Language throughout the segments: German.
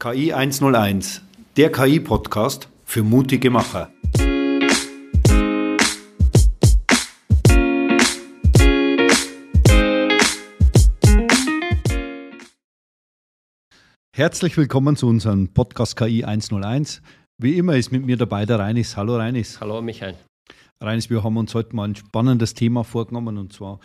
KI 101, der KI-Podcast für mutige Macher. Herzlich willkommen zu unserem Podcast KI 101. Wie immer ist mit mir dabei der Reinis. Hallo Reinis. Hallo Michael. Reinis, wir haben uns heute mal ein spannendes Thema vorgenommen und zwar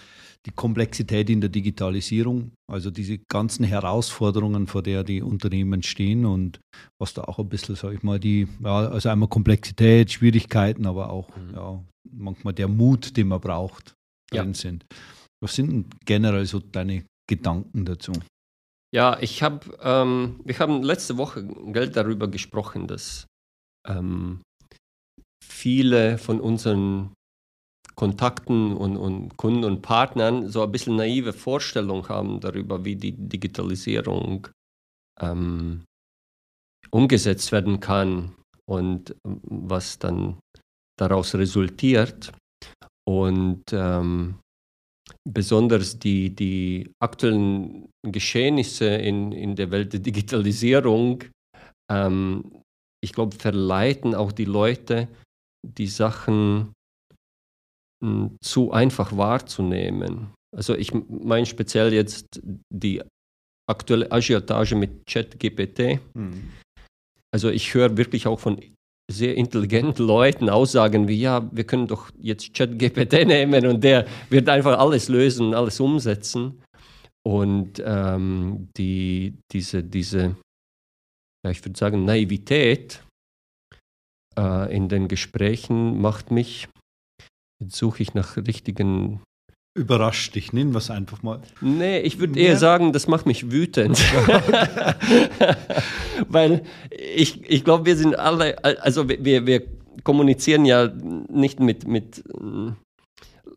die Komplexität in der Digitalisierung, also diese ganzen Herausforderungen, vor der die Unternehmen stehen und was da auch ein bisschen, sage ich mal, die, ja, also einmal Komplexität, Schwierigkeiten, aber auch mhm. ja, manchmal der Mut, den man braucht, drin ja. sind. Was sind denn generell so deine Gedanken dazu? Ja, ich habe, ähm, wir haben letzte Woche Geld darüber gesprochen, dass ähm, viele von unseren Kontakten und, und, Kunden und Partnern so ein bisschen naive Vorstellung haben darüber, wie die Digitalisierung ähm, umgesetzt werden kann und ähm, was dann daraus resultiert. Und ähm, besonders die, die aktuellen Geschehnisse in, in der Welt der Digitalisierung, ähm, ich glaube, verleiten auch die Leute, die Sachen zu einfach wahrzunehmen. Also ich meine speziell jetzt die aktuelle Agiotage mit ChatGPT. Mhm. Also ich höre wirklich auch von sehr intelligenten Leuten Aussagen wie, ja, wir können doch jetzt ChatGPT nehmen und der wird einfach alles lösen, alles umsetzen. Und ähm, die, diese, diese, ja, ich würde sagen, Naivität äh, in den Gesprächen macht mich Jetzt suche ich nach richtigen. Überrascht dich, nennen wir es einfach mal. Nee, ich würde eher sagen, das macht mich wütend. Weil ich, ich glaube, wir sind alle, also wir, wir kommunizieren ja nicht mit, mit äh,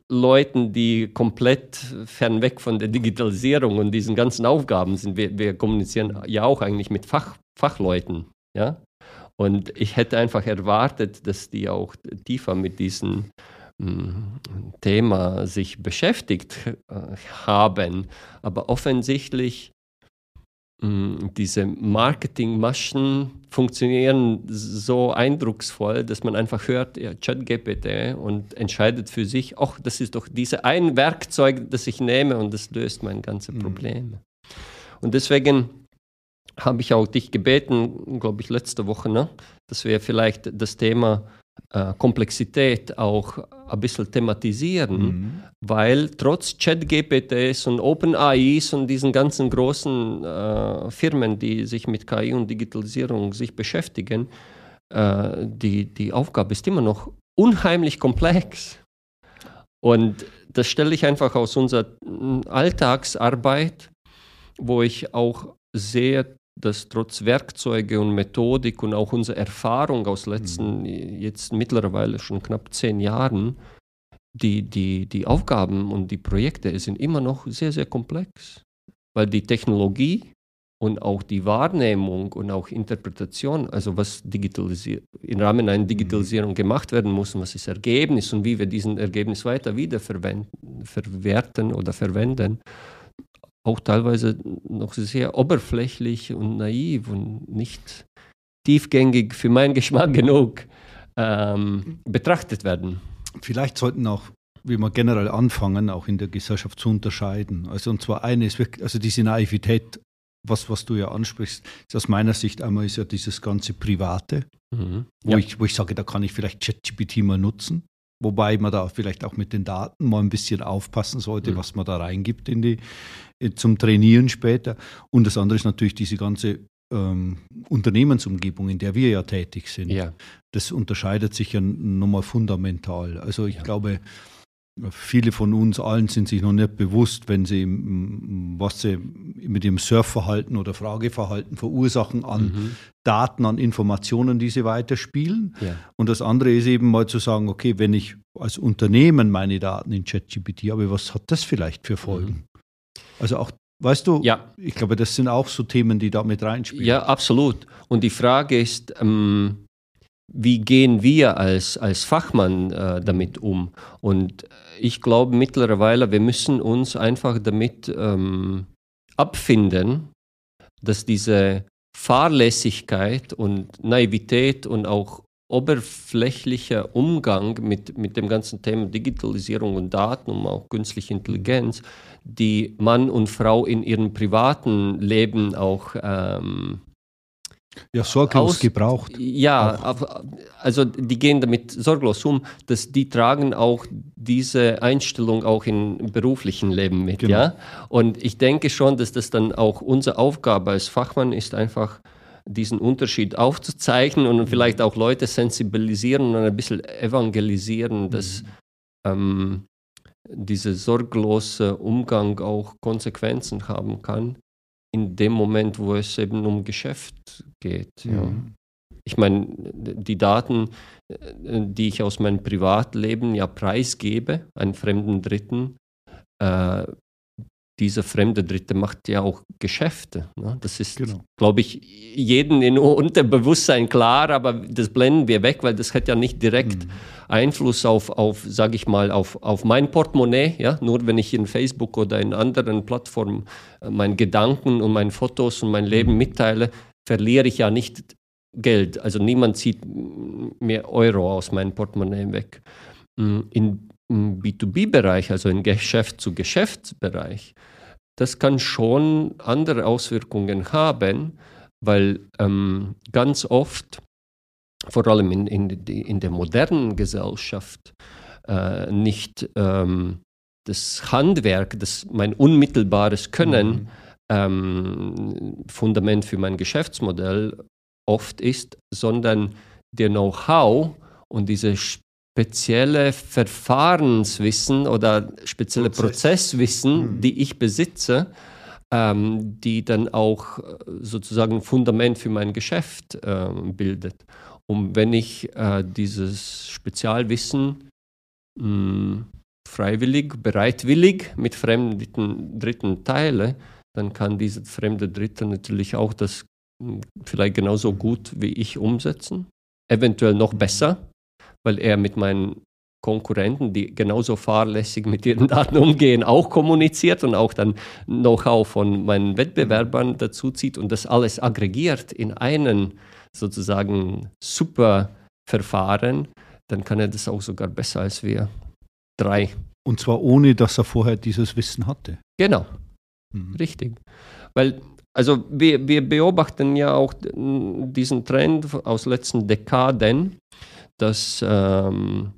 Leuten, die komplett fernweg von der Digitalisierung und diesen ganzen Aufgaben sind. Wir, wir kommunizieren ja auch eigentlich mit Fach, Fachleuten. Ja? Und ich hätte einfach erwartet, dass die auch tiefer mit diesen Thema sich beschäftigt äh, haben. Aber offensichtlich diese Marketingmaschen funktionieren so eindrucksvoll, dass man einfach hört, ja, ChatGPT und entscheidet für sich, ach, das ist doch diese ein Werkzeug, das ich nehme und das löst mein ganzes mhm. Problem. Und deswegen habe ich auch dich gebeten, glaube ich, letzte Woche, ne, dass wir vielleicht das Thema äh, Komplexität auch ein bisschen thematisieren, mhm. weil trotz ChatGPTs und OpenAIs und diesen ganzen großen äh, Firmen, die sich mit KI und Digitalisierung sich beschäftigen, äh, die, die Aufgabe ist immer noch unheimlich komplex. Und das stelle ich einfach aus unserer Alltagsarbeit, wo ich auch sehe, dass trotz Werkzeuge und Methodik und auch unserer Erfahrung aus letzten, mhm. jetzt mittlerweile schon knapp zehn Jahren, die, die, die Aufgaben und die Projekte sind immer noch sehr, sehr komplex, weil die Technologie und auch die Wahrnehmung und auch Interpretation, also was im Rahmen einer Digitalisierung mhm. gemacht werden muss und was ist Ergebnis und wie wir diesen Ergebnis weiter wiederverwerten oder verwenden, auch teilweise noch sehr oberflächlich und naiv und nicht tiefgängig für meinen Geschmack genug ähm, betrachtet werden. Vielleicht sollten auch, wie wir generell anfangen, auch in der Gesellschaft zu unterscheiden. Also und zwar eine ist wirklich, also diese Naivität, was, was du ja ansprichst, ist aus meiner Sicht einmal ist ja dieses ganze Private, mhm. wo, ja. ich, wo ich sage, da kann ich vielleicht ChatGPT mal nutzen. Wobei man da vielleicht auch mit den Daten mal ein bisschen aufpassen sollte, mhm. was man da reingibt in die, äh, zum Trainieren später. Und das andere ist natürlich diese ganze ähm, Unternehmensumgebung, in der wir ja tätig sind. Ja. Das unterscheidet sich ja nochmal fundamental. Also ich ja. glaube, Viele von uns allen sind sich noch nicht bewusst, wenn sie, was sie mit ihrem Surfverhalten oder Frageverhalten verursachen an mhm. Daten, an Informationen, die sie weiterspielen. Ja. Und das andere ist eben mal zu sagen, okay, wenn ich als Unternehmen meine Daten in ChatGPT habe, was hat das vielleicht für Folgen? Mhm. Also auch Weißt du, ja. ich glaube, das sind auch so Themen, die da mit reinspielen. Ja, absolut. Und die Frage ist, ähm, wie gehen wir als, als Fachmann äh, damit um? Und ich glaube mittlerweile, wir müssen uns einfach damit ähm, abfinden, dass diese Fahrlässigkeit und Naivität und auch oberflächlicher Umgang mit, mit dem ganzen Thema Digitalisierung und Daten und auch künstliche Intelligenz, die Mann und Frau in ihrem privaten Leben auch ähm, ja, sorglos aus, gebraucht. Ja, auch. also die gehen damit sorglos um, dass die tragen auch diese Einstellung auch im beruflichen Leben mit, genau. ja. Und ich denke schon, dass das dann auch unsere Aufgabe als Fachmann ist, einfach diesen Unterschied aufzuzeichnen und vielleicht auch Leute sensibilisieren und ein bisschen evangelisieren, dass mhm. ähm, dieser sorglose Umgang auch Konsequenzen haben kann in dem Moment, wo es eben um Geschäft geht. Mhm. Ja. Ich meine, die Daten, die ich aus meinem Privatleben ja preisgebe, einen fremden Dritten, äh, dieser fremde Dritte macht ja auch Geschäfte. Ne? Das ist, genau. glaube ich, jedem in Unterbewusstsein klar, aber das blenden wir weg, weil das hat ja nicht direkt mhm. Einfluss auf, auf sage ich mal, auf, auf mein Portemonnaie. Ja? Nur wenn ich in Facebook oder in anderen Plattformen äh, meine Gedanken und meine Fotos und mein Leben mhm. mitteile, verliere ich ja nicht Geld. Also niemand zieht mehr Euro aus meinem Portemonnaie weg. Mm, in im B2B-Bereich, also im Geschäft-zu-Geschäftsbereich, das kann schon andere Auswirkungen haben, weil ähm, ganz oft, vor allem in, in, in der modernen Gesellschaft, äh, nicht ähm, das Handwerk, das mein unmittelbares Können, mhm. ähm, Fundament für mein Geschäftsmodell oft ist, sondern der Know-how und diese spezielle Verfahrenswissen oder spezielle Prozess. Prozesswissen, mhm. die ich besitze, ähm, die dann auch äh, sozusagen ein Fundament für mein Geschäft äh, bildet. Und wenn ich äh, dieses Spezialwissen mh, hm, freiwillig, bereitwillig mit fremden Dritten teile, dann kann dieser fremde Dritte natürlich auch das hm, vielleicht genauso gut wie ich umsetzen, eventuell noch besser weil er mit meinen Konkurrenten, die genauso fahrlässig mit ihren Daten umgehen, auch kommuniziert und auch dann Know-how von meinen Wettbewerbern dazu zieht und das alles aggregiert in einen sozusagen super Verfahren, dann kann er das auch sogar besser als wir drei. Und zwar ohne, dass er vorher dieses Wissen hatte. Genau, mhm. richtig. Weil also wir, wir beobachten ja auch diesen Trend aus letzten Dekaden, dass ähm,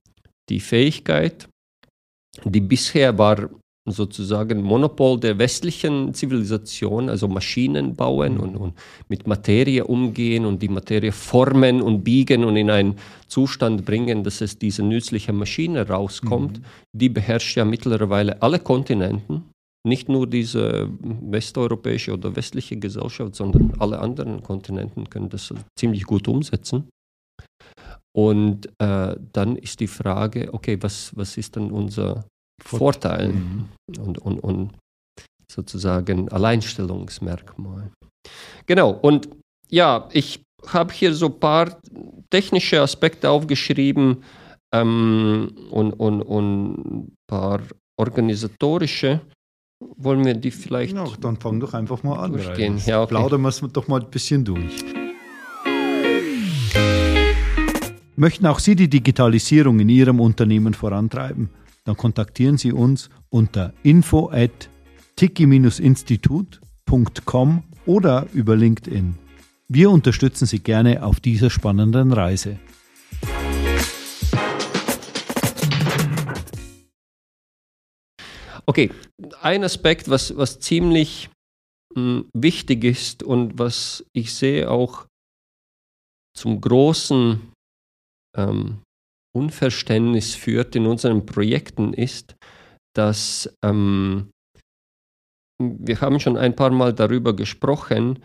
die Fähigkeit, die bisher war sozusagen Monopol der westlichen Zivilisation, also Maschinen bauen und, und, mit Materie umgehen und die Materie formen und biegen und in einen Zustand bringen, dass es diese nützliche Maschine rauskommt, mhm. die beherrscht ja mittlerweile alle Kontinenten, nicht nur diese westeuropäische oder westliche Gesellschaft, sondern alle anderen Kontinenten können das ziemlich gut umsetzen. Und äh, dann ist die Frage, okay, was, was ist dann unser Vorteil mhm. und, und, und sozusagen Alleinstellungsmerkmal? Genau, und ja, ich habe hier so ein paar technische Aspekte aufgeschrieben ähm, und, und, und ein paar organisatorische. Wollen wir die vielleicht. Ja, dann fang doch einfach mal an. Durchgehen. Ja, okay. Plaudern wir es doch mal ein bisschen durch. Möchten auch Sie die Digitalisierung in Ihrem Unternehmen vorantreiben? Dann kontaktieren Sie uns unter info at tiki-institut.com oder über LinkedIn. Wir unterstützen Sie gerne auf dieser spannenden Reise. Okay, ein Aspekt, was, was ziemlich mh, hm, wichtig ist und was ich sehe auch zum großen ähm, Unverständnis führt in unseren Projekten, ist, dass ähm, wir haben schon ein paar Mal darüber gesprochen,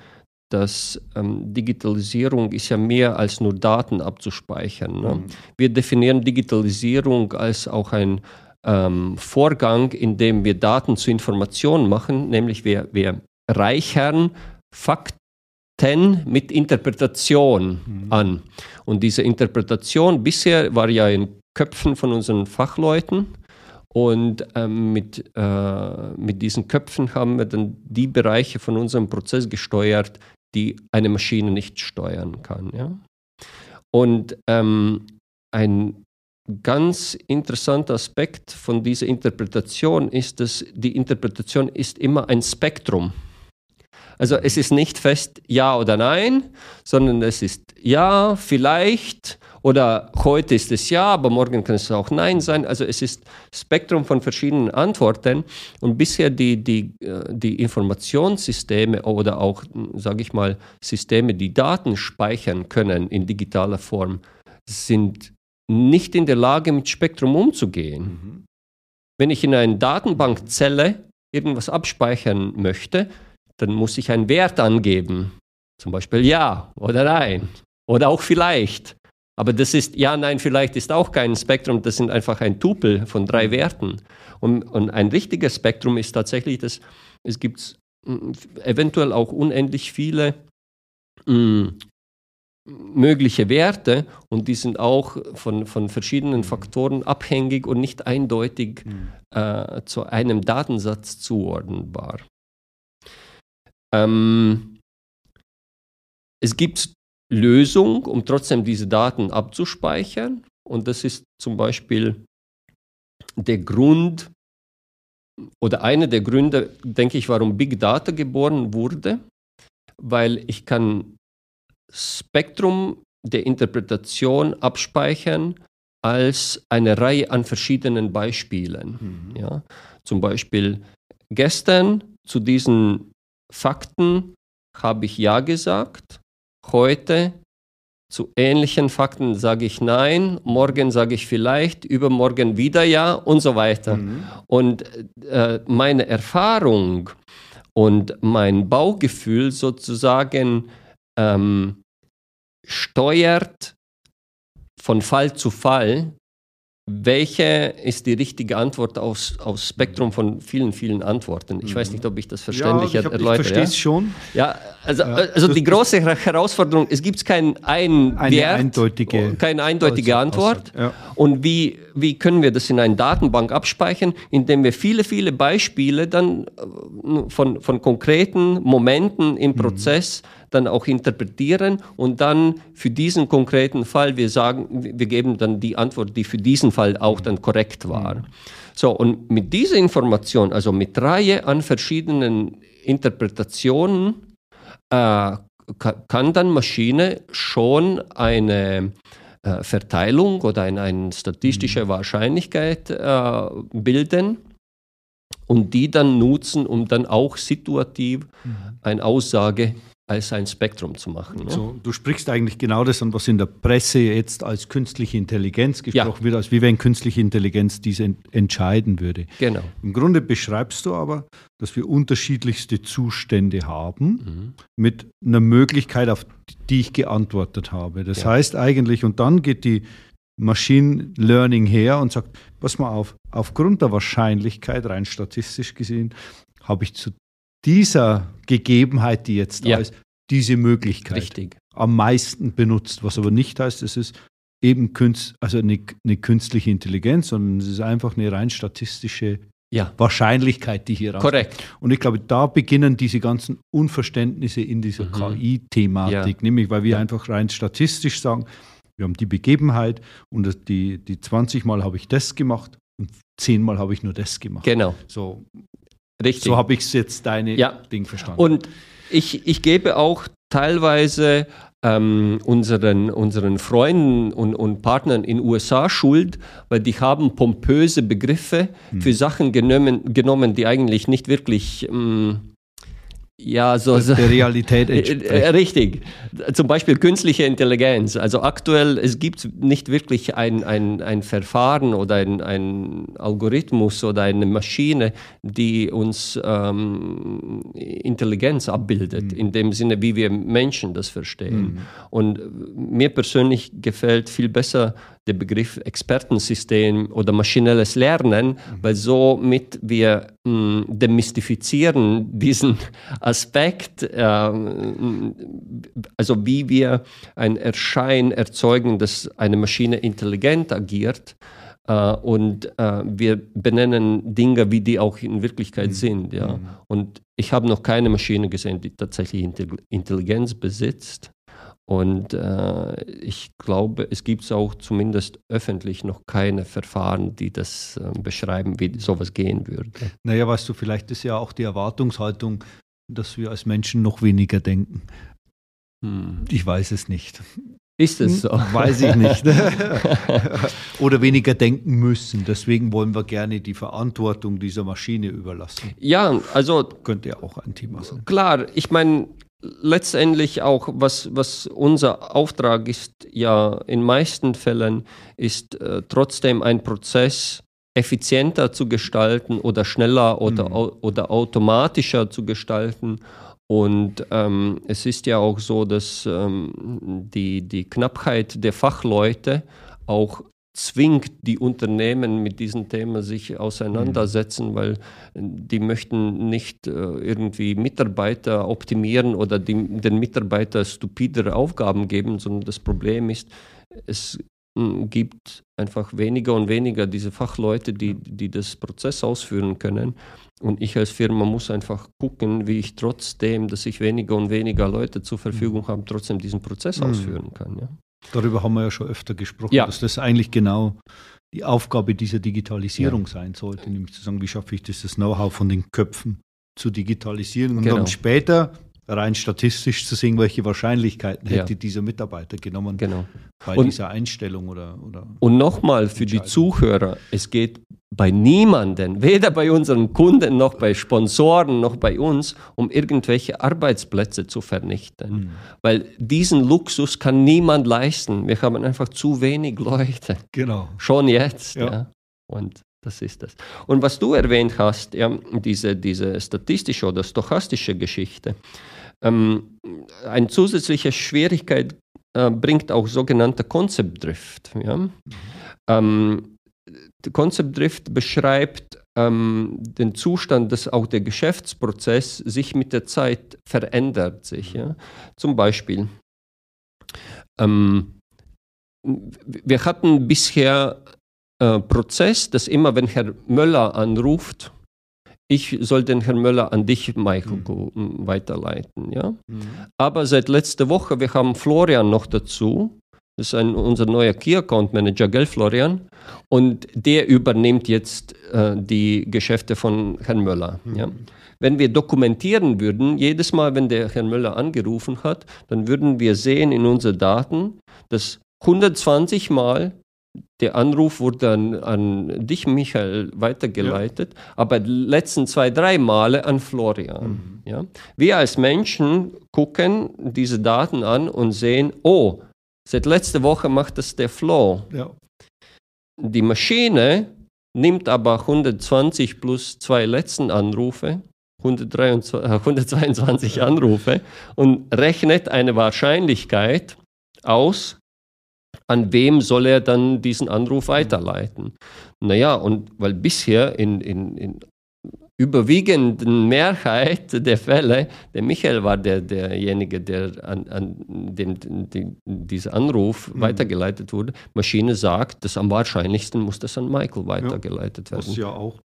dass ähm, Digitalisierung ist ja mehr als nur Daten abzuspeichern. Ne? Mhm. Wir definieren Digitalisierung als auch ein ähm, Vorgang, in dem wir Daten zu Informationen machen, nämlich wir, wir reichern Fakten mit Interpretation mhm. an. Und diese Interpretation bisher war ja in Köpfen von unseren Fachleuten. Und ähm, mit, äh, mit diesen Köpfen haben wir dann die Bereiche von unserem Prozess gesteuert, die eine Maschine nicht steuern kann. Ja? Und ähm, ein ganz interessanter Aspekt von dieser Interpretation ist, dass die Interpretation ist immer ein Spektrum. Also es ist nicht fest ja oder nein, sondern es ist ja, vielleicht oder heute ist es ja, aber morgen kann es auch nein sein. Also es ist Spektrum von verschiedenen Antworten und bisher die, die, äh, die Informationssysteme oder auch, sage ich mal, Systeme, die Daten speichern können in digitaler Form, sind nicht in der Lage, mit Spektrum umzugehen. Mhm. Wenn ich in einer Datenbankzelle irgendwas abspeichern möchte, dann muss ich einen Wert angeben. Zum Beispiel ja oder nein oder auch vielleicht. Aber das ist, ja, nein, vielleicht ist auch kein Spektrum, das sind einfach ein Tupel von drei Werten. Und, und ein richtiges Spektrum ist tatsächlich, dass es gibt mm, eventuell auch unendlich viele mh, mm, mögliche Werte und die sind auch von, von verschiedenen. Faktoren abhängig und nicht eindeutig mhm. äh, zu einem Datensatz zuordnenbar. Ähm, es gibt Lösung, um trotzdem diese Daten abzuspeichern. Und das ist zum Beispiel der Grund oder einer der Gründe, denke ich, warum Big Data geboren wurde, weil ich kann Spektrum der Interpretation abspeichern als eine Reihe an verschiedenen Beispielen. Mhm. Ja? Zum Beispiel gestern zu diesen Fakten habe ich Ja gesagt Heute zu ähnlichen Fakten sage ich nein, morgen sage ich vielleicht, übermorgen wieder ja und so weiter. Mhm. Und äh, meine Erfahrung und mein Baugefühl sozusagen ähm, steuert von Fall zu Fall welche ist die richtige Antwort aus, aus Spektrum von vielen, vielen Antworten? Ich weiß nicht, ob ich das verständlich ja, ich hab, erläutere. Ich verstehe es ja? schon. Ja, also, also die große Herausforderung, es gibt kein ein eine Wert, eindeutige, keine eindeutige Antwort. Ja. Und wie, wie können wir das in einer Datenbank abspeichern, indem wir viele, viele Beispiele dann äh, von, von konkreten Momenten im mhm. Prozess mhm dann auch interpretieren und dann für diesen konkreten Fall, wir sagen, wir geben dann die Antwort, die für diesen Fall auch dann korrekt war. So, und mit dieser Information, also mit Reihe an verschiedenen Interpretationen, äh, kann dann Maschine schon eine äh, Verteilung oder eine, eine statistische mhm. Wahrscheinlichkeit äh, bilden und die dann nutzen, um dann auch situativ mhm. eine Aussage als ein Spektrum zu machen. Ne? So, du sprichst eigentlich genau das an, was in der Presse jetzt als künstliche Intelligenz gesprochen ja. wird, als wie wenn künstliche Intelligenz diese entscheiden würde. Genau. Im Grunde beschreibst du aber, dass wir unterschiedlichste Zustände haben mhm. mit einer Möglichkeit, auf die ich geantwortet habe. Das ja. heißt eigentlich, und dann geht die Machine Learning her und sagt, pass mal auf, aufgrund der Wahrscheinlichkeit, rein statistisch gesehen, habe ich zu dieser Gegebenheit, die jetzt da ja. ist, diese Möglichkeit Richtig. am meisten benutzt. Was aber nicht heißt, es ist eben Künst, also eine, eine, künstliche Intelligenz, sondern es ist einfach eine rein statistische ja. Wahrscheinlichkeit, die hier Korrekt. Und ich glaube, da beginnen diese ganzen Unverständnisse in dieser mhm. KI-Thematik, ja. nämlich weil wir ja. einfach rein statistisch sagen, wir haben die Begebenheit und die, die 20 Mal habe ich das gemacht und 10 Mal habe ich nur das gemacht. Genau. So, Richtig. So habe ich es jetzt deine ja. Ding verstanden. Und ich, ich gebe auch teilweise ähm, unseren, unseren Freunden und, und Partnern in USA Schuld, weil die haben pompöse Begriffe hm. für Sachen genommen, genommen, die eigentlich nicht wirklich ähm, ja, so, so der Realität entspricht. Äh, richtig. Zum Beispiel künstliche Intelligenz. Also aktuell, es gibt nicht wirklich ein, ein, ein Verfahren oder ein, ein Algorithmus oder eine Maschine, die uns ähm, Intelligenz abbildet, mhm. in dem Sinne, wie wir Menschen das verstehen. Mhm. Und mir persönlich gefällt viel besser der Begriff Expertensystem oder maschinelles Lernen, weil somit wir mh, hm, demystifizieren diesen Aspekt, äh, also wie wir ein Erschein erzeugen, dass eine Maschine intelligent agiert, Äh, und äh, wir benennen Dinge, wie die auch in Wirklichkeit mhm. sind. Ja? Mhm. Und ich habe noch keine Maschine gesehen, die tatsächlich Intelligenz besitzt. Und äh, ich glaube, es gibt auch zumindest öffentlich noch keine Verfahren, die das äh, beschreiben, wie sowas gehen würde. Naja, weißt du, vielleicht ist ja auch die Erwartungshaltung, dass wir als Menschen noch weniger denken. Hm. Ich weiß es nicht. Ist es so? Weiß ich nicht. Oder weniger denken müssen. Deswegen wollen wir gerne die Verantwortung dieser Maschine überlassen. Ja, also. Könnte ja auch ein Thema sein. Klar, ich meine, letztendlich auch, was, was unser Auftrag ist, ja, in meisten Fällen ist äh, trotzdem ein Prozess effizienter zu gestalten oder schneller oder, mhm. oder automatischer zu gestalten und ähm, es ist ja auch so, dass ähm, die, die Knappheit der Fachleute auch zwingt die Unternehmen mit diesem Thema sich auseinandersetzen, mhm. weil die möchten nicht äh, irgendwie Mitarbeiter optimieren oder die, den Mitarbeiter stupidere Aufgaben geben, sondern das Problem ist, es gibt einfach weniger und weniger diese Fachleute, die, die das Prozess ausführen können. Und ich als Firma muss einfach gucken, wie ich trotzdem, dass ich weniger und weniger Leute zur Verfügung habe, trotzdem diesen Prozess mhm. ausführen kann. Ja. Darüber haben wir ja schon öfter gesprochen, ja. dass das eigentlich genau die Aufgabe dieser Digitalisierung ja. sein sollte, nämlich zu sagen, wie schaffe ich das, das Know-how von den Köpfen zu digitalisieren und genau. dann später rein statistisch zu sehen, welche Wahrscheinlichkeiten ja. hätte dieser Mitarbeiter genommen genau. bei und, dieser Einstellung oder. oder und nochmal für die Zuhörer, es geht bei niemanden, weder bei unseren Kunden noch bei Sponsoren noch bei uns, um irgendwelche Arbeitsplätze zu vernichten. Mhm. Weil diesen Luxus kann niemand leisten. Wir haben einfach zu wenig Leute. Genau. Schon jetzt. Ja. ja. Und das ist das. Und was du erwähnt hast, ja, diese, diese statistische oder stochastische Geschichte, ähm, eine zusätzliche Schwierigkeit äh, bringt auch sogenannter Concept Drift. Ja? Mhm. Ähm, Concept Drift beschreibt ähm, den Zustand, dass auch der Geschäftsprozess sich mit der Zeit verändert. Sich, ja? Zum Beispiel, ähm, wir hatten bisher äh, Prozess, dass immer, wenn Herr Möller anruft, ich soll den Herrn Möller an dich, Michael, mhm. weiterleiten. Ja? Mhm. Aber seit letzter Woche, wir haben Florian noch dazu. Das ist ein, unser neuer Key Account Manager, gell, Florian? Und der übernimmt jetzt äh, die Geschäfte von Herrn Möller. Mhm. Ja? Wenn wir dokumentieren würden, jedes Mal, wenn der Herr Möller angerufen hat, dann würden wir sehen in unseren Daten, dass 120 Mal der Anruf wurde dann an dich, Michael, weitergeleitet, ja. aber die letzten zwei, drei Male an Florian. Mhm. Ja? Wir als Menschen gucken diese Daten an und sehen, oh, seit letzter Woche macht das der Flo. Ja. Die Maschine nimmt aber 120 plus zwei letzten Anrufe, 123, 122 Anrufe und rechnet eine Wahrscheinlichkeit aus, an wem soll er dann diesen Anruf weiterleiten? Naja, und weil bisher in, in, in überwiegenden Mehrheit der Fälle, der Michael war der, derjenige, der an, an dem die, dieser Anruf mhm. weitergeleitet wurde. Maschine sagt, dass am wahrscheinlichsten muss das an Michael weitergeleitet ja, werden. Was ja auch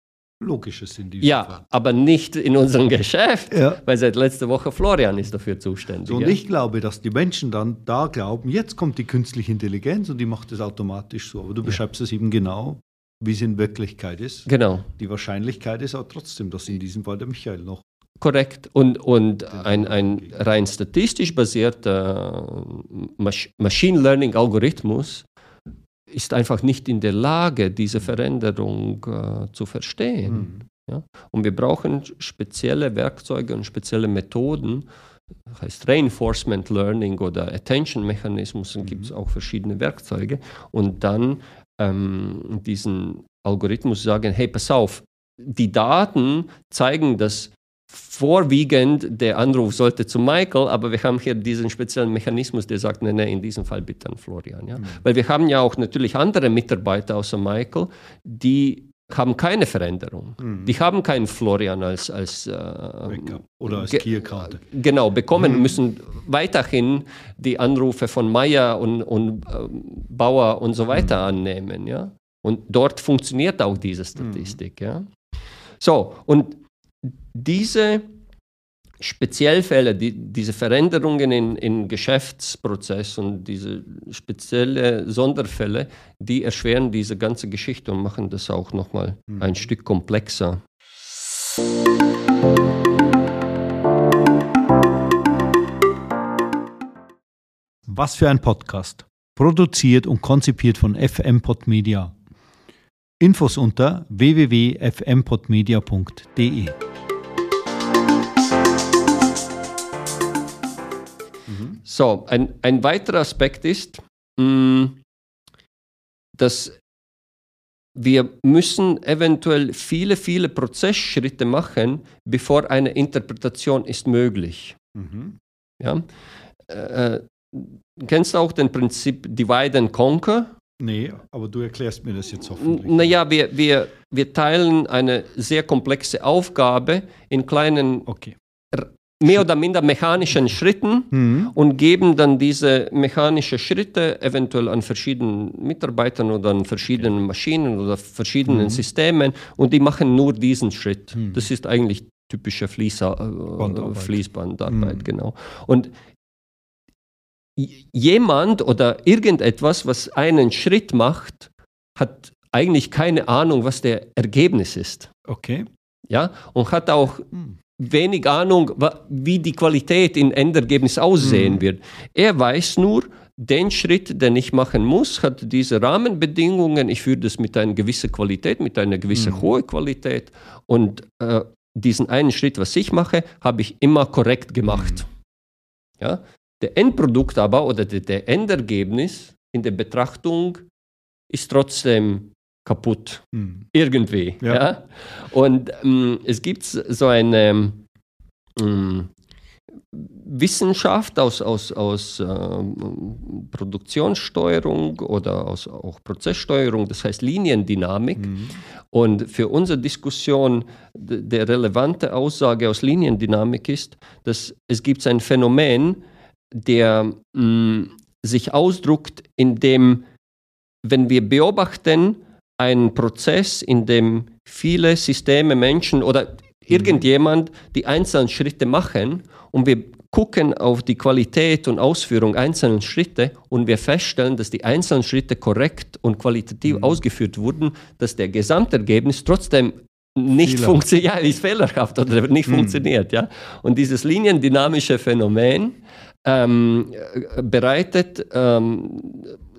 Logisches in diesem ja, Fall. aber nicht in unserem Geschäft, ja. weil seit letzter Woche Florian ist dafür zuständig. So, und ich glaube, dass die Menschen dann da glauben, jetzt kommt die künstliche Intelligenz und die macht es automatisch so. Aber du ja. beschreibst es eben genau, wie es in Wirklichkeit ist. Genau. Die Wahrscheinlichkeit ist aber trotzdem, dass in diesem Fall der Michael noch Korrekt. Und, und ein, ein rein statistisch basierter Machine Learning Algorithmus ist einfach nicht in der Lage, diese Veränderung äh, zu verstehen. Mhm. Ja? Und wir brauchen spezielle Werkzeuge und spezielle Methoden, das heißt Reinforcement Learning oder Attention Mechanismus, mhm. gibt es auch verschiedene Werkzeuge. Und dann ähm, diesen Algorithmus sagen, hey, pass auf, die Daten zeigen, dass vorwiegend der Anruf sollte zu Michael, aber wir haben hier diesen speziellen Mechanismus, der sagt, nein, nein, in diesem Fall bitte an Florian. Ja? Mhm. Weil wir haben ja auch natürlich andere Mitarbeiter außer Michael, die haben keine Veränderung. Mhm. Die haben keinen Florian als, als äh, oder als Key Account. Genau, bekommen, mhm. müssen weiterhin die Anrufe von Meyer und, und äh, Bauer und so weiter mhm. annehmen. Ja? Und dort funktioniert auch diese Statistik. Mhm. Ja. So, und diese Speziellfälle, die, diese Veränderungen in, in Geschäftsprozess und diese spezielle Sonderfälle, die erschweren diese ganze Geschichte und machen das auch nochmal mhm. ein Stück komplexer. Was für ein Podcast. Produziert und konzipiert von FM Podmedia. Infos unter www.fmpodmedia.de. So, ein, ein weiterer Aspekt ist, mh, mm, dass wir müssen eventuell viele, viele Prozessschritte machen, bevor eine Interpretation ist möglich. Mhm. Ja? Äh, äh kennst du auch den Prinzip Divide and Conquer? Nee, aber du erklärst mir das jetzt hoffentlich. Naja, wir, wir, wir teilen eine sehr komplexe Aufgabe in kleinen okay mehr oder minder mechanischen Schritten mhm. und geben dann diese mechanischen Schritte eventuell an verschiedenen Mitarbeitern oder an verschiedenen. Maschinen oder verschiedenen mhm. Systemen und die machen nur diesen Schritt. Mhm. Das ist eigentlich typische Fließer, äh, Fließbandarbeit, mhm. genau. Und jemand oder irgendetwas, was einen Schritt macht, hat eigentlich keine Ahnung, was der Ergebnis ist. Okay. Ja, und hat auch mhm wenig Ahnung, wie die Qualität im Endergebnis aussehen mhm. wird. Er weiß nur, den Schritt, den ich machen muss, hat diese Rahmenbedingungen. Ich führe das mit einer gewissen Qualität, mit einer gewissen mhm. hohen Qualität. Und äh, diesen einen Schritt, was ich mache, habe ich immer korrekt gemacht. Mhm. Ja? Der Endprodukt aber oder der, der Endergebnis in der Betrachtung ist trotzdem kaputt. Hm. Irgendwie. Ja. ja? Und ähm, es gibt so eine ähm, Wissenschaft aus, aus, aus ähm, Produktionssteuerung oder aus auch Prozesssteuerung, das heißt Liniendynamik. Mhm. Und für unsere Diskussion der relevante Aussage aus Liniendynamik ist, dass es gibt ein Phänomen, der mh, sich ausdrückt, indem, wenn wir beobachten, ein Prozess, in dem viele Systeme, Menschen oder irgendjemand die einzelnen Schritte machen und wir gucken auf die Qualität und Ausführung einzelner Schritte und wir feststellen, dass die einzelnen Schritte korrekt und qualitativ mhm. ausgeführt wurden, dass der Gesamtergebnis trotzdem nicht funktioniert, ja, ist fehlerhaft oder nicht mhm. funktioniert, ja. Und dieses liniendynamische Phänomen ähm, bereitet ähm,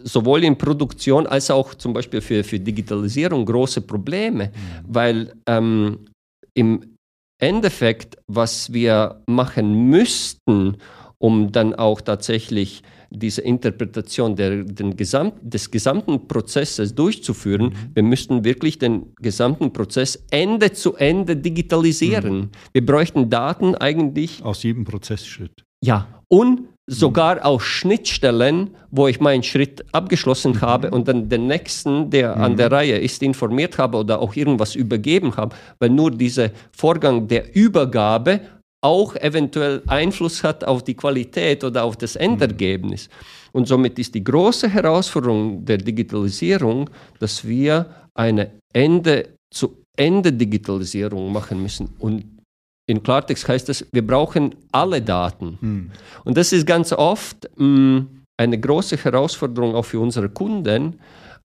sowohl in Produktion als auch zum Beispiel für, für Digitalisierung große Probleme, weil ähm, im Endeffekt, was wir machen müssten, um dann auch tatsächlich diese Interpretation der, Gesamt, des gesamten Prozesses durchzuführen, mhm. wir müssten wirklich den gesamten Prozess Ende zu Ende digitalisieren. Mhm. Wir bräuchten Daten eigentlich. Aus jedem Prozessschritt. Ja, und sogar auch Schnittstellen, wo ich meinen Schritt abgeschlossen mhm. habe und dann den nächsten, der mhm. an der Reihe ist, informiert habe oder auch irgendwas übergeben habe, weil nur dieser Vorgang der Übergabe auch eventuell Einfluss hat auf die Qualität oder auf das Endergebnis. Und somit ist die große Herausforderung der Digitalisierung, dass wir eine Ende zu Ende Digitalisierung machen müssen. Und in Klartext heißt das, wir brauchen alle Daten. Hm. Und das ist ganz oft mh, mm, eine große Herausforderung auch für unsere Kunden,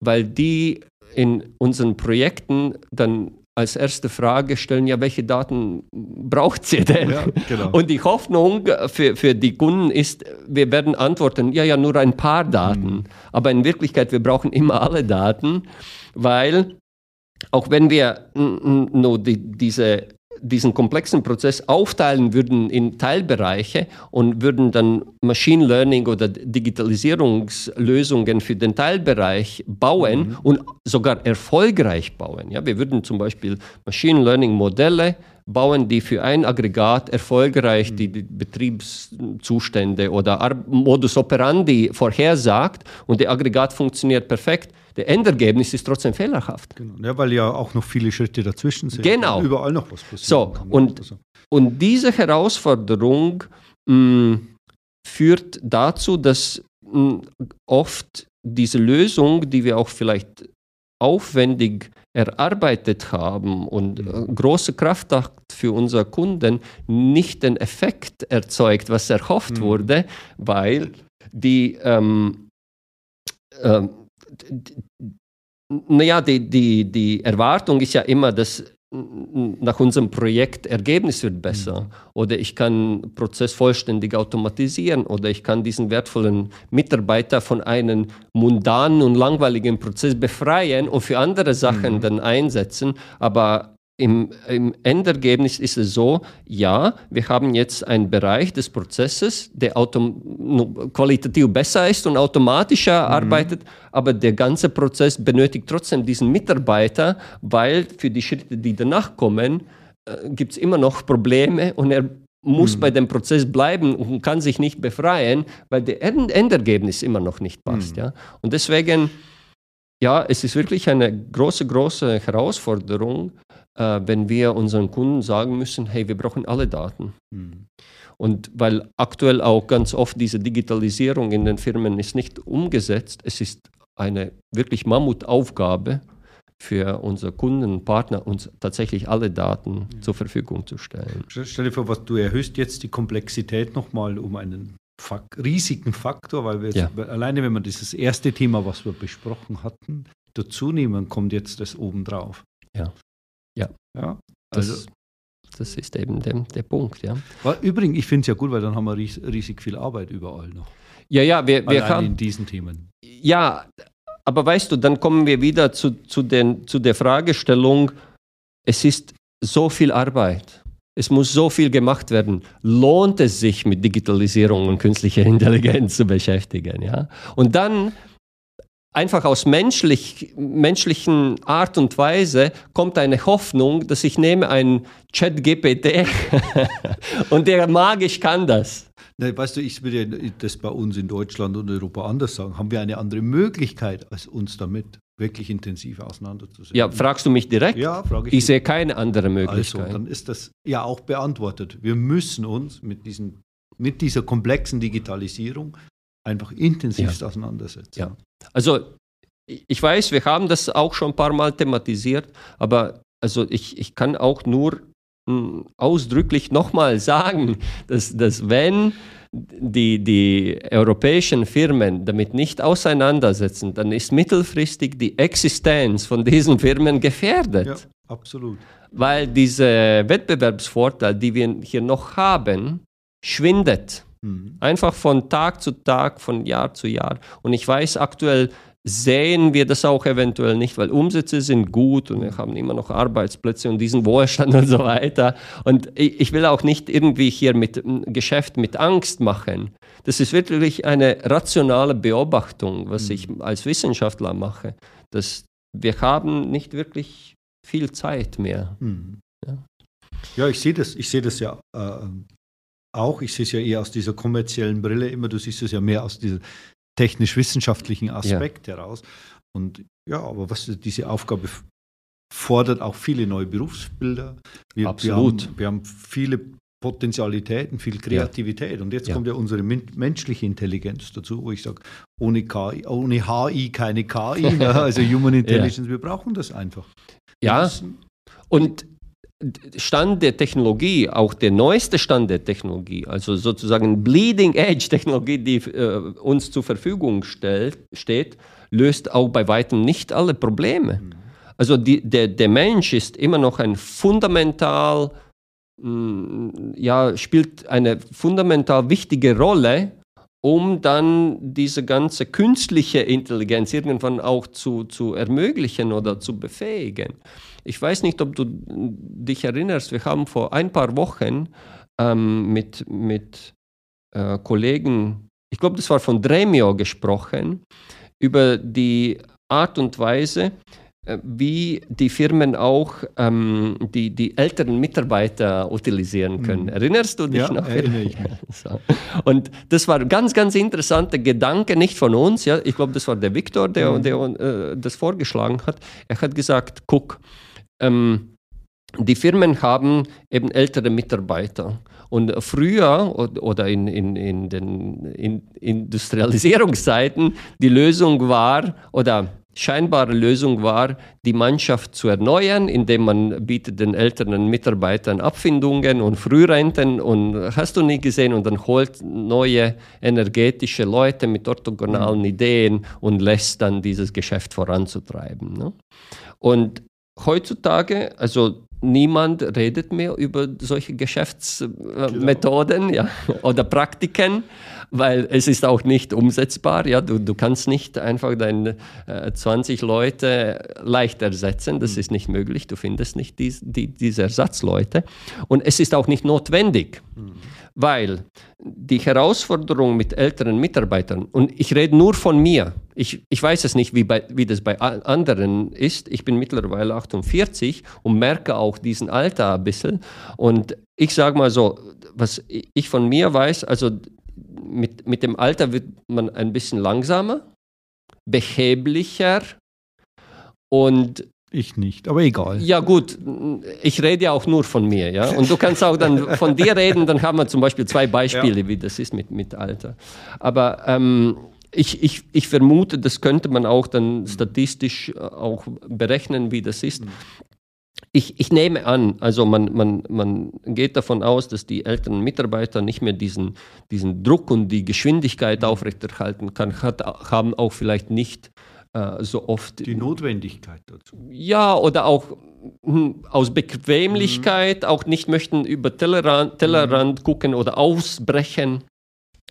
weil die in unseren Projekten dann als erste Frage stellen, ja, welche Daten braucht ihr denn? Ja, genau. Und die Hoffnung für, für die Kunden ist, wir werden antworten, ja, ja, nur ein paar Daten. Mhm. Aber in Wirklichkeit, wir brauchen immer alle Daten, weil auch wenn wir nur die, diese diesen komplexen Prozess aufteilen würden in Teilbereiche und würden dann Machine Learning oder Digitalisierungslösungen für den Teilbereich bauen mhm. und sogar erfolgreich bauen. Ja, wir würden zum Beispiel Machine Learning Modelle bauen, die für ein Aggregat erfolgreich mhm. die Betriebszustände oder Modus operandi vorhersagt und der Aggregat funktioniert perfekt der Endergebnis ist trotzdem fehlerhaft. Genau. Ja, weil ja auch noch viele Schritte dazwischen sind. Genau. Und überall noch was passiert. So, und, also. und diese Herausforderung mh, mm, führt dazu, dass mh, mm, oft diese Lösung, die wir auch vielleicht aufwendig erarbeitet haben und äh, große Kraftakt für unsere Kunden nicht den Effekt erzeugt, was erhofft mhm. wurde, weil die, ähm, ähm, naja, die, die, die Erwartung ist ja immer, dass nach unserem Projekt Ergebnis wird besser mhm. oder ich kann Prozess vollständig automatisieren oder ich kann diesen wertvollen Mitarbeiter von einem mundanen und langweiligen Prozess befreien und für andere Sachen mhm. dann einsetzen. Aber im, Im Endergebnis ist es so, ja, wir haben jetzt einen Bereich des Prozesses, der qualitativ besser ist und automatischer mhm. arbeitet, aber der ganze Prozess benötigt trotzdem diesen Mitarbeiter, weil für die Schritte, die danach kommen, äh, gibt es immer noch Probleme und er muss mhm. bei dem Prozess bleiben und kann sich nicht befreien, weil der Endergebnis immer noch nicht passt. Mhm. Ja? Und deswegen, ja, es ist wirklich eine große, große Herausforderung, äh, wenn wir unseren Kunden sagen müssen, hey, wir brauchen alle Daten. Mhm. Und weil aktuell auch ganz oft diese Digitalisierung in den Firmen ist nicht umgesetzt, es ist eine wirklich Mammutaufgabe für unsere Kunden und Partner, uns tatsächlich alle Daten ja. zur Verfügung zu stellen. Stell dir vor, was du erhöhst jetzt die Komplexität nochmal um einen Fak riesigen Faktor, weil wir ja. jetzt, alleine, wenn wir dieses erste Thema, was wir besprochen hatten, dazu nehmen, kommt jetzt das obendrauf. Ja. Ja. ja also das, das ist eben der, der Punkt, ja. Übrigens, ich finde es ja gut, weil dann haben wir riesig viel Arbeit überall noch. Ja, ja, wir, wir haben. in diesen Themen. Ja, aber weißt du, dann kommen wir wieder zu, zu, den, zu der Fragestellung, es ist so viel Arbeit. Es muss so viel gemacht werden. Lohnt es sich mit Digitalisierung und künstlicher Intelligenz zu beschäftigen? Ja? Und dann einfach aus menschlich, menschlichen Art und Weise kommt eine Hoffnung, dass ich nehme einen Chat-GPT und der magisch kann das. Na, weißt du, ich würde das bei uns in Deutschland und Europa anders sagen. Haben wir eine andere Möglichkeit, als uns damit wirklich intensiv auseinanderzusetzen? Ja, fragst du mich direkt? Ja, frage ich. Ich sehe keine andere Möglichkeit. Also, dann ist das ja auch beantwortet. Wir müssen uns mit, diesen, mit dieser komplexen Digitalisierung einfach intensiv ja. auseinandersetzen. Ja. Also ich weiß, wir haben das auch schon ein paar Mal thematisiert, aber also ich, ich kann auch nur mh, hm, ausdrücklich nochmal sagen, dass, dass wenn die, die europäischen Firmen damit nicht auseinandersetzen, dann ist mittelfristig die Existenz von diesen Firmen gefährdet. Ja, absolut. Weil dieser Wettbewerbsvorteil, den wir hier noch haben, schwindet. Mhm. Einfach von Tag zu Tag, von Jahr zu Jahr. Und ich weiß aktuell, sehen wir das auch eventuell nicht, weil Umsätze sind gut und wir haben immer noch Arbeitsplätze und diesen Wohlstand und so weiter. Und ich will auch nicht irgendwie hier mit Geschäft mit Angst machen. Das ist wirklich eine rationale Beobachtung, was ich mhm. als Wissenschaftler mache. Dass wir haben nicht wirklich viel Zeit mehr. Mhm. Ja. ja. ich sehe das, ich sehe das ja äh, auch. Ich sehe es ja eher aus dieser kommerziellen Brille immer. Du siehst es ja mehr aus dieser technisch-wissenschaftlichen Aspekt ja. heraus. Und ja, aber was diese Aufgabe fordert auch viele neue Berufsbilder. Wir, Absolut. Wir haben, wir haben viele Potentialitäten, viel Kreativität. Ja. Und jetzt ja. kommt ja unsere menschliche Intelligenz dazu, wo ich sage, ohne, KI, ohne HI keine KI, ne? also Human Intelligence, wir brauchen das einfach. Ja, und Stand der Technologie, auch der neueste Stand der Technologie, also sozusagen Bleeding Edge Technologie, die äh, uns zur Verfügung stellt, steht, löst auch bei weitem nicht alle Probleme. Mhm. Also die, der, der Mensch ist immer noch ein fundamental, mh, mm, ja, spielt eine fundamental wichtige Rolle, um dann diese ganze künstliche Intelligenz irgendwann auch zu, zu ermöglichen oder zu befähigen. Ich weiß nicht, ob du dich erinnerst, wir haben vor ein paar Wochen ähm, mit, mit äh, Kollegen, ich glaube, das war von Dremio gesprochen, über die Art und Weise, äh, wie die Firmen auch ähm, die, die älteren Mitarbeiter utilisieren können. Mhm. Erinnerst du dich ja, noch? Erinnere ich mich. so. Und das war ein ganz, ganz interessanter Gedanke, nicht von uns. Ja? Ich glaube, das war der Viktor, der, mhm. der äh, das vorgeschlagen hat. Er hat gesagt, guck, ähm, die Firmen haben eben ältere Mitarbeiter. Und früher oder in, in, in den in Industrialisierungszeiten, die Lösung war, oder scheinbare Lösung war, die Mannschaft zu erneuern, indem man bietet den älteren Mitarbeitern Abfindungen und Frührenten und hast du nie gesehen und dann holt neue energetische Leute mit orthogonalen mhm. Ideen und lässt dann dieses Geschäft voranzutreiben. Ne? Und heutzutage, also niemand redet mehr über solche Geschäftsmethoden genau. ja, oder Praktiken, weil es ist auch nicht umsetzbar. Ja, du, du kannst nicht einfach deine äh, 20 Leute leicht ersetzen. Das mhm. ist nicht möglich. Du findest nicht dies, die, diese Ersatzleute. Und es ist auch nicht notwendig. Mhm weil die Herausforderung mit älteren Mitarbeitern, und ich rede nur von mir, ich, ich weiß es nicht, wie, bei, wie das bei anderen ist, ich bin mittlerweile 48 und merke auch diesen Alter ein bisschen. Und ich sage mal so, was ich von mir weiß, also mit, mit dem Alter wird man ein bisschen langsamer, behäblicher und ich nicht, aber egal. Ja gut, ich rede ja auch nur von mir, ja. Und du kannst auch dann von dir reden, dann haben wir zum Beispiel zwei Beispiele, ja. wie das ist mit, mit Alter. Aber ähm, ich, ich, ich vermute, das könnte man auch dann statistisch äh, auch berechnen, wie das ist. Ich, ich nehme an, also man, man, man geht davon aus, dass die älteren Mitarbeiter nicht mehr diesen, diesen Druck und die Geschwindigkeit aufrechterhalten kann, hat, haben auch vielleicht nicht so oft. Die Notwendigkeit dazu. Ja, oder auch hm, aus Bequemlichkeit mhm. auch nicht möchten über Tellerrand, Tellerrand mhm. gucken oder ausbrechen,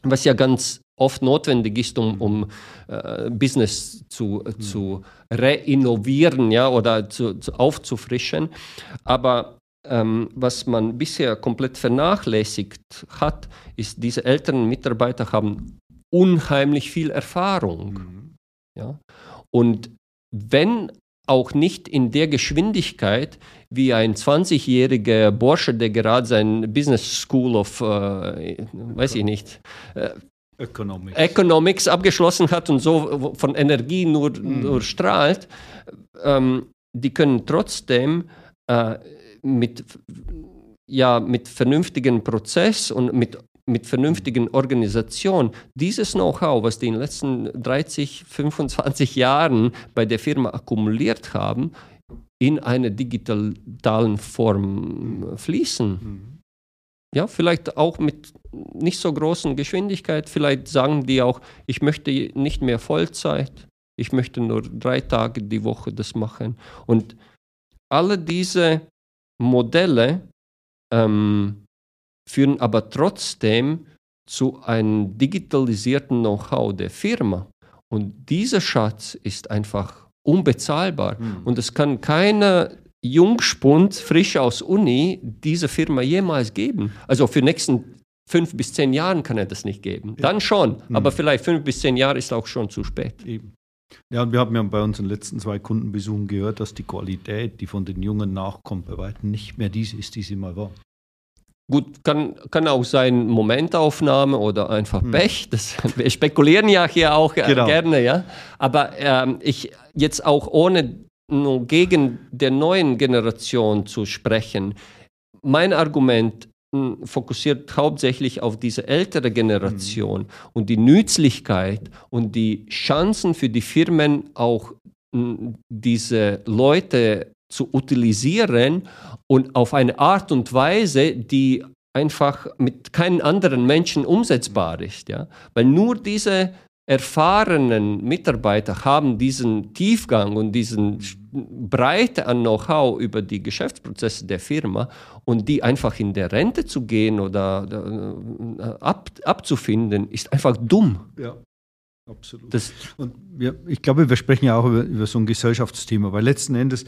was ja ganz oft notwendig ist, um, um äh, Business zu, mhm. zu reinnovieren ja, oder zu, zu aufzufrischen. Aber ähm, was man bisher komplett vernachlässigt hat, ist, diese älteren Mitarbeiter haben unheimlich viel Erfahrung. Mhm. Ja? Und wenn auch nicht in der Geschwindigkeit wie ein 20-jähriger Bursche, der gerade sein Business School of, äh, weiß ich nicht, äh, Economics. Economics. abgeschlossen hat und so von Energie nur, mm. nur strahlt, ähm, die können trotzdem äh, mit, ja, mit vernünftigen Prozess und mit mit vernünftigen Organisation dieses Know-how, was die in den letzten 30, 25 Jahren bei der Firma akkumuliert haben, in eine digitalen Form fließen. Mhm. Ja, vielleicht auch mit nicht so großen Geschwindigkeit. Vielleicht sagen die auch, ich möchte nicht mehr Vollzeit, ich möchte nur drei Tage die Woche das machen. Und alle diese Modelle ähm, führen aber trotzdem zu einem digitalisierten Know-how der Firma. Und dieser Schatz ist einfach unbezahlbar. Mhm. Und es kann keiner Jungspund frisch aus Uni diese Firma jemals geben. Also für die nächsten fünf bis zehn Jahren kann er das nicht geben. Dann schon, mhm. aber vielleicht fünf bis zehn Jahre ist auch schon zu spät. Eben. Ja, wir haben ja bei unseren letzten zwei Kundenbesuchen gehört, dass die Qualität, die von den Jungen nachkommt, bei weitem nicht mehr diese ist, die sie mal war. Gut, kann, kann auch sein Momentaufnahme oder einfach hm. Pech. Das, wir spekulieren ja hier auch äh, genau. gerne, ja. Aber ähm, ich jetzt auch ohne nur gegen der neuen Generation zu sprechen, mein Argument hm, fokussiert hauptsächlich auf diese ältere Generation mhm. und die Nützlichkeit und die Chancen für die Firmen auch hm, diese Leute zu utilisieren und auf eine Art und Weise, die einfach mit keinen anderen Menschen umsetzbar ist. Ja? Weil nur diese erfahrenen Mitarbeiter haben diesen Tiefgang und diesen Breite an Know-how über die Geschäftsprozesse der Firma und die einfach in der Rente zu gehen oder äh, ab, abzufinden, ist einfach dumm. Ja. Absolut. Das, und wir, ich glaube, wir sprechen ja auch über, über so ein Gesellschaftsthema, weil letzten Endes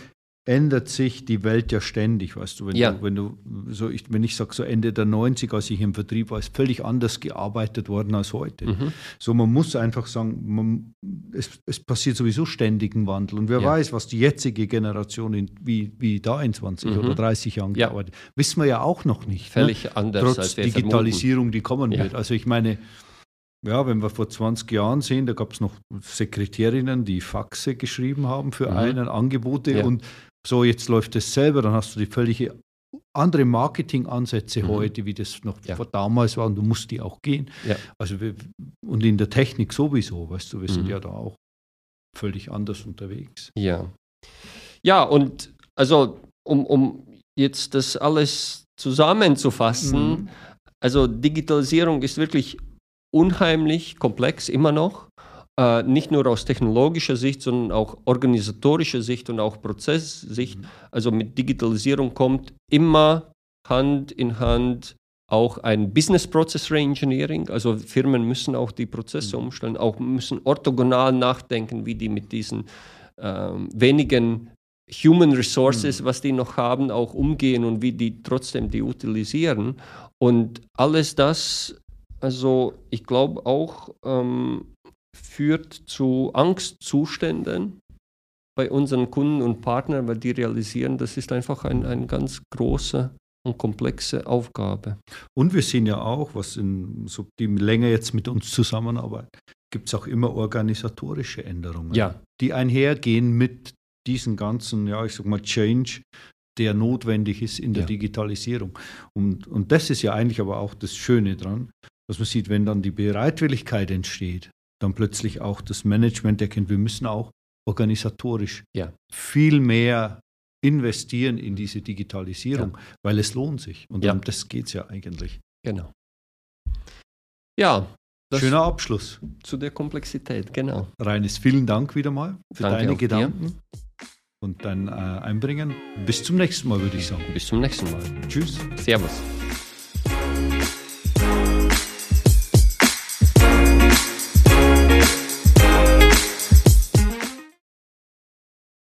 ändert sich die Welt ja ständig, weißt du, wenn ja. du, wenn du so ich, wenn ich sage so Ende der 90er, als ich im Vertrieb war, ist völlig anders gearbeitet worden als heute. Mhm. So man muss einfach sagen, man, es, es, passiert sowieso ständig ein Wandel und wer ja. weiß, was die jetzige Generation in, wie, wie da in 20 mhm. oder 30 Jahren ja. gearbeitet, wissen wir ja auch noch nicht. Ne? Völlig ne? anders Trotz als wir Digitalisierung, vermuten. die kommen wird. Also ich meine, ja, wenn wir vor 20 Jahren sehen, da gab es noch Sekretärinnen, die Faxe geschrieben haben für mhm. einen, Angebote ja. und so jetzt läuft es selber, dann hast du die völlige andere Marketingansätze mhm. heute, wie das noch ja. damals war und du musst die auch gehen. Ja. Also wir, und in der Technik sowieso, weißt du, wir sind mhm. ja da auch völlig anders unterwegs. Ja. Ja, und also um, um jetzt das alles zusammenzufassen, mhm. also Digitalisierung ist wirklich unheimlich komplex immer noch. Äh, nicht nur aus technologischer Sicht, sondern auch organisatorischer Sicht und auch Prozesssicht. Mhm. Also mit Digitalisierung kommt immer Hand in Hand auch ein Business Process Reengineering. Also Firmen müssen auch die Prozesse mhm. umstellen, auch müssen orthogonal nachdenken, wie die mit diesen ähm, wenigen Human Resources, mhm. was die noch haben, auch umgehen und wie die trotzdem die utilisieren. Und alles das, also ich glaube auch, ähm, führt zu Angstzuständen bei unseren Kunden und Partnern, weil die realisieren, das ist einfach eine ein ganz große und komplexe Aufgabe. Und wir sehen ja auch, was in, so die länger jetzt mit uns zusammenarbeiten, gibt es auch immer organisatorische Änderungen, ja. die einhergehen mit diesen ganzen, ja, ich sag mal, Change, der notwendig ist in der ja. Digitalisierung. Und, und das ist ja eigentlich aber auch das Schöne dran, dass man sieht, wenn dann die Bereitwilligkeit entsteht, dann plötzlich auch das Management erkennt, wir müssen auch organisatorisch ja. viel mehr investieren in diese Digitalisierung, ja. weil es lohnt sich. Und um das geht es ja eigentlich. Genau. Ja. Schöner Abschluss. Zu der Komplexität, genau. Reines, vielen Dank wieder mal für Danke deine Gedanken. Dir und dein äh, Einbringen. Bis zum nächsten Mal, würde ich sagen. Bis zum nächsten Mal. Tschüss. Servus.